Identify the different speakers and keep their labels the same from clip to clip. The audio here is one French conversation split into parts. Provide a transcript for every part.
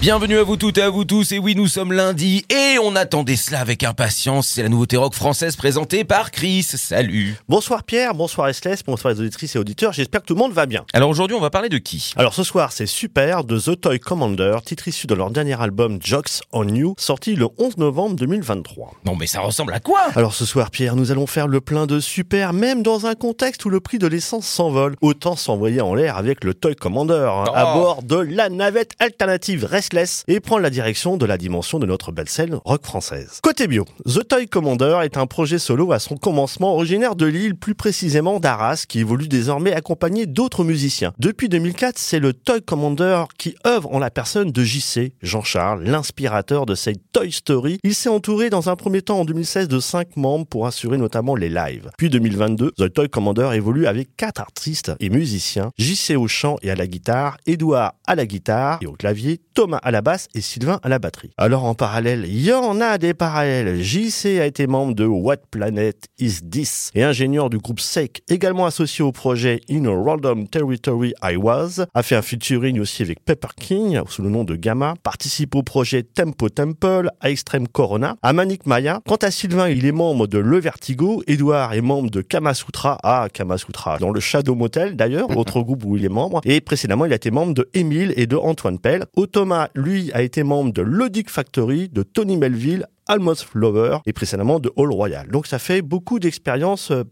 Speaker 1: Bienvenue à vous toutes et à vous tous. Et oui, nous sommes lundi et on attendait cela avec impatience. C'est la nouveauté rock française présentée par Chris. Salut.
Speaker 2: Bonsoir Pierre, bonsoir Restless, bonsoir les auditrices et auditeurs. J'espère que tout le monde va bien.
Speaker 1: Alors aujourd'hui, on va parler de qui?
Speaker 2: Alors ce soir, c'est Super de The Toy Commander, titre issu de leur dernier album Jocks on You, sorti le 11 novembre 2023.
Speaker 1: Non mais ça ressemble à quoi?
Speaker 2: Alors ce soir, Pierre, nous allons faire le plein de Super, même dans un contexte où le prix de l'essence s'envole. Autant s'envoyer en l'air avec le Toy Commander, hein, à
Speaker 1: Oh.
Speaker 2: bord de la navette alternative Et prendre la direction de la dimension de notre belle scène rock française. Côté bio, The Toy Commander est un projet solo à son commencement originaire de Lille, plus précisément d'Arras, qui évolue désormais accompagné d'autres musiciens. Depuis 2004, c'est le Toy Commander qui œuvre en la personne de JC, Jean-Charles, l'inspirateur de cette Toy Story. Il s'est entouré dans un premier temps en 2016 de cinq membres pour assurer notamment les lives. Puis 2022, The Toy Commander évolue avec quatre artistes et musiciens, JC au chant et à la guitare, Edouard à la guitare et au clavier, Thomas à la basse et Sylvain à la batterie. Alors en parallèle, il y en a des parallèles. JC a été membre de What Planet Is This et ingénieur du groupe Sake, également associé au projet In a Random Territory I Was, a fait un featuring aussi avec Pepper King sous le nom de Gamma, participe au projet Tempo Temple, à Extreme Corona, à Manic Maya. Quant à Sylvain, il est membre de Le Vertigo, Edouard est membre de Kamasutra, ah Kamasutra, dans le Shadow Motel d'ailleurs, autre groupe où il est membre, et précédemment il a été membre de Émile et de Antoine Pell. Thomas, lui, a été membre de Lodic Factory, de Tony Melville, Almost Flower et précédemment de Hall Royal. Donc ça fait beaucoup d'expériences euh,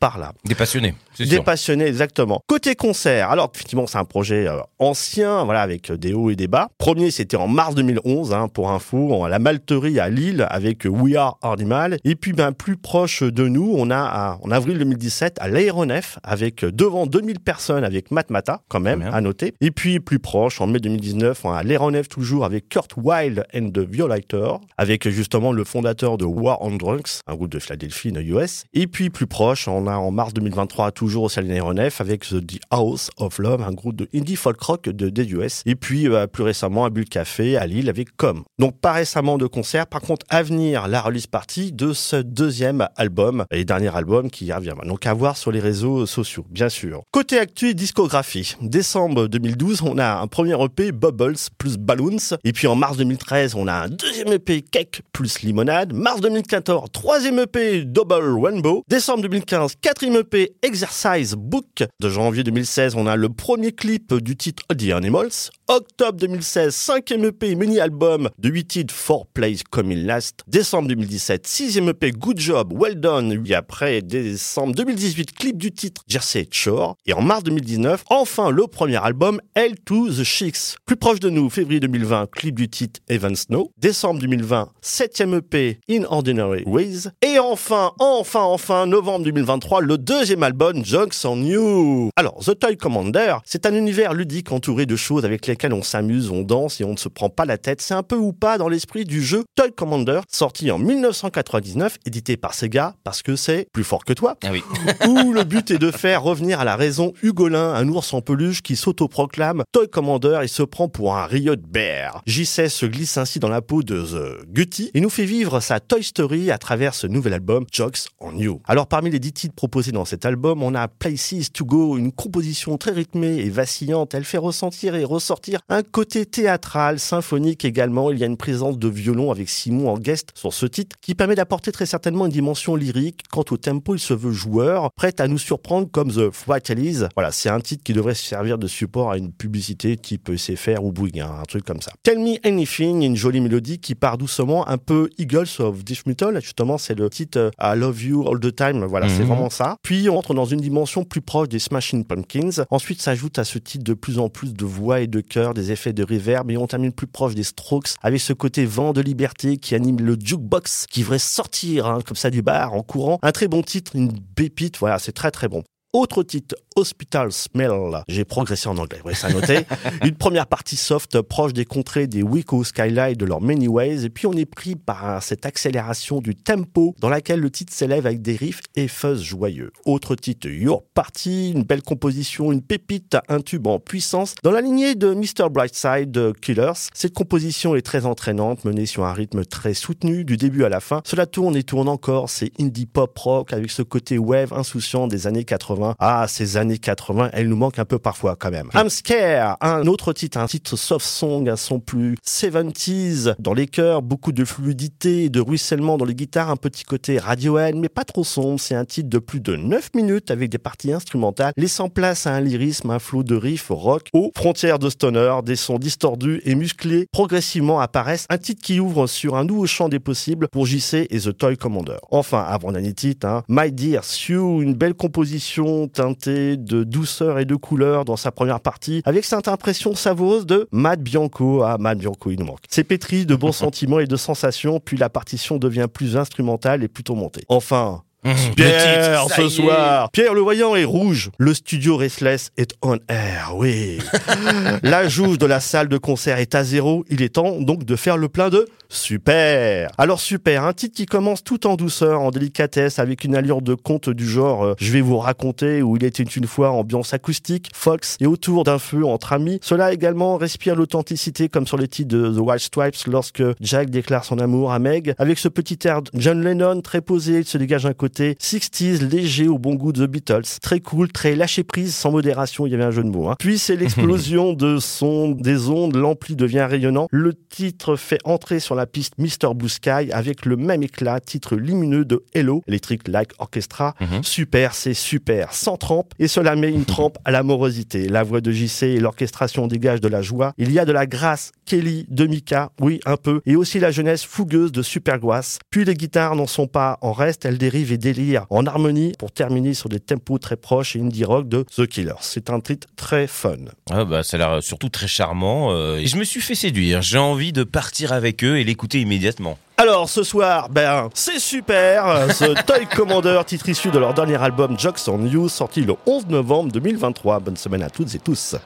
Speaker 2: par-ci, par-là.
Speaker 1: Des passionnés, c'est
Speaker 2: Des
Speaker 1: sûr.
Speaker 2: passionnés, exactement. Côté concert, alors effectivement c'est un projet euh, ancien, voilà, avec euh, des hauts et des bas. Premier c'était en mars 2011, hein, pour info, en- à la Malterie à Lille avec euh, We Are Hardimal. Et puis ben plus proche de nous, on a à- en avril 2017 à l'aéronef avec devant 2000 personnes avec Matmata quand même
Speaker 1: Bien.
Speaker 2: à noter. Et puis plus proche en mai 2019 à l'aéronef toujours avec Kurt Wilde and the Violator, avec justement le fondateur de War on Drunks, un groupe de Philadelphie, de US. Et puis plus proche, on a en mars 2023 toujours au Salon Aéronef avec The House of Love, un groupe de indie folk rock de, des US. Et puis euh, plus récemment à Bulle Café à Lille avec Com. Donc pas récemment de concert, par contre à venir la release party de ce deuxième album et dernier album qui revient. Donc à voir sur les réseaux sociaux, bien sûr. Côté actu et discographie, décembre 2012, on a un premier EP Bubbles plus Balloons. Et puis en mars 2013, on a un deuxième EP Cake plus Limonade. Mars 2014, troisième EP Double Rainbow. Décembre 2015, quatrième EP Exercise Book. De janvier 2016, on a le premier clip du titre The Animals. Octobre 2016, cinquième EP mini-album de 8 titres Four Plays Come In Last. Décembre 2017, sixième EP Good Job, Well Done. Et après, décembre 2018, clip du titre Jersey Shore. Et en mars 2019, enfin le premier album L to the Chicks. Plus proche de nous, février 2020, clip du titre Even Snow. Décembre 2020, septième EP In Ordinary Ways. Et enfin, enfin, enfin, novembre 2023, le deuxième album Jokes on You. Alors, The Toy Commander, c'est un univers ludique entouré de choses avec lesquelles on s'amuse, on danse et on ne se prend pas la tête. C'est un peu ou pas dans l'esprit du jeu Toy Commander, sorti en 1999, édité par Sega, parce que c'est plus fort que toi
Speaker 1: Ah oui.
Speaker 2: où le but est de faire revenir à la raison Hugolin, un ours en peluche qui s'autoproclame Toy Commander et se prend pour un Riot Bear. JC se glisse ainsi dans la peau de The Gutty et nous fait vivre sa Toy Story à travers ce nouvel album Jokes on You. Alors parmi les dix titres proposés dans cet album, on a Places to Go, une composition très rythmée et vacillante. Elle fait ressentir et ressortir un côté théâtral, symphonique également. Il y a une présence de violon avec Simon en guest sur ce titre qui permet d'apporter très certainement une dimension lyrique. Quant au tempo, il se veut joueur, prêt à nous surprendre comme The Fratellis. Voilà, c'est un titre qui devrait servir de support à une publicité type SFR ou Bouygues, hein, un truc comme ça. Tell Me Anything, une jolie mélodie qui part doucement, un peu Eagles of Death Metal. Justement, c'est le titre euh, I Love You All the Time. Voilà, c'est
Speaker 1: Mhm.
Speaker 2: Puis on entre dans une dimension plus proche des Smashing Pumpkins. Ensuite, s'ajoute à ce titre de plus en plus de voix et de chœurs, des effets de reverb, et on termine plus proche des Strokes avec ce côté vent de liberté qui anime le jukebox qui devrait sortir hein, comme ça du bar en courant. Un très bon titre, une pépite. Voilà, c'est très très bon. Autre titre, Hospital Smell. J'ai progressé en anglais, ouais, ça a noté. Une première partie soft, proche des contrées des Wico Skyline de leur Many Ways. Et puis on est pris par cette accélération du tempo dans laquelle le titre s'élève avec des riffs et fuzz joyeux. Autre titre, Your Party, une belle composition, une pépite, un tube en puissance. Dans la lignée de Mr. Brightside de Killers, cette composition est très entraînante, menée sur un rythme très soutenu du début à la fin. Cela tourne et tourne encore, c'est indie pop rock avec ce côté wave insouciant des années 80. Ah, ces années années 80, elle nous manque un peu parfois quand même. I'm Scare, un autre titre, un titre soft song, un son plus 70s dans les chœurs, beaucoup de fluidité, de ruissellement dans les guitares, un petit côté Radiohead, mais pas trop sombre. C'est un titre de plus de 9 minutes avec des parties instrumentales, laissant place à un lyrisme, un flot de riff rock aux frontières de stoner, des sons distordus et musclés progressivement apparaissent, un titre qui ouvre sur un nouveau champ des possibles pour JC et The Toy Commander. Enfin, avant dernier titre, hein, My Dear Sue, une belle composition teintée de douceur et de couleur dans sa première partie, avec cette impression savoureuse de Matt Bianco. Ah, Matt Bianco, il nous manque. C'est pétri de bons sentiments et de sensations, puis la partition devient plus instrumentale et plutôt montée. Enfin,
Speaker 1: Mmh,
Speaker 2: Pierre,
Speaker 1: titre,
Speaker 2: ce soir. Pierre le voyant est rouge. Le studio Restless est on air, oui. la jauge de la salle de concert est à zéro. Il est temps donc de faire le plein de super. Alors super, un titre qui commence tout en douceur, en délicatesse, avec une allure de conte du genre euh, je vais vous raconter où il était une fois ambiance acoustique, Fox et autour d'un feu entre amis. Cela également respire l'authenticité comme sur les titres de The White Stripes lorsque Jack déclare son amour à Meg. Avec ce petit air de John Lennon très posé, il se dégage un côté 60s léger au bon goût de The Beatles. Très cool, très lâché prise, sans modération, il y avait un jeu de mots. Hein. Puis c'est l'explosion de son, des ondes, l'ampli devient rayonnant. Le titre fait entrer sur la piste Mr. Blue Sky avec le même éclat, titre lumineux de Hello, Electric Like Orchestra.
Speaker 1: Mhm.
Speaker 2: Super, c'est super, sans trempe, et cela met une trempe à la morosité. La voix de JC et l'orchestration dégagent de la joie. Il y a de la grâce, Kelly, de Mika, oui, un peu, et aussi la jeunesse fougueuse de Supergrass. Puis les guitares n'en sont pas en reste, elles dérivent et délirent en harmonie pour terminer sur des tempos très proches et indie rock de The Killers. C'est un titre très fun.
Speaker 1: Ah bah ça a l'air surtout très charmant euh, et je me suis fait séduire. J'ai envie de partir avec eux et l'écouter immédiatement.
Speaker 2: Alors ce soir, ben c'est super, ce Toy Commander, titre issu de leur dernier album Jocks on You, sorti le 11 novembre 2023. Bonne semaine à toutes et tous.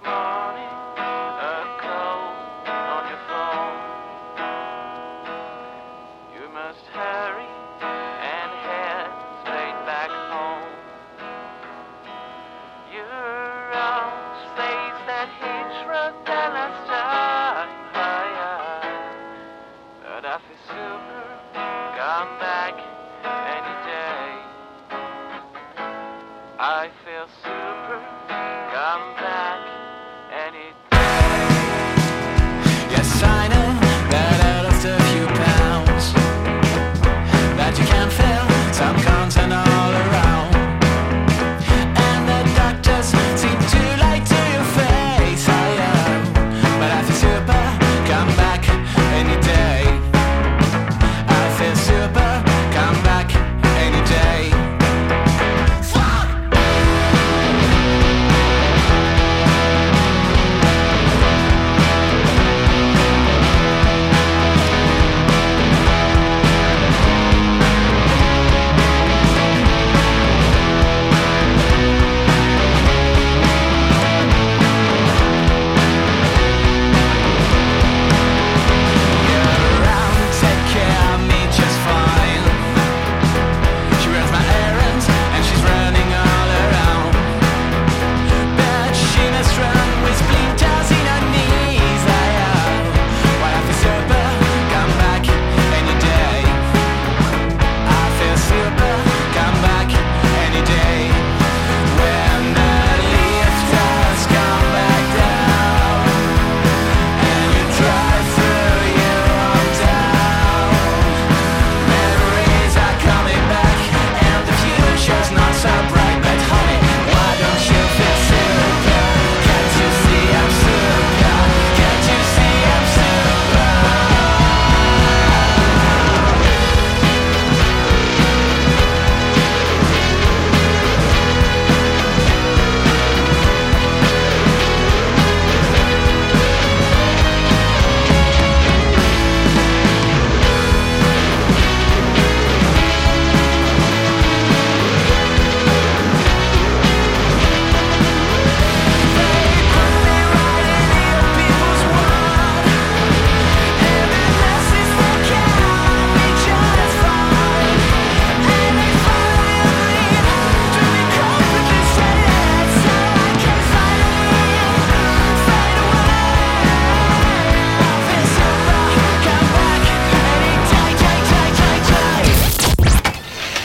Speaker 3: Your arms face that hatred that last time. But I feel super, come back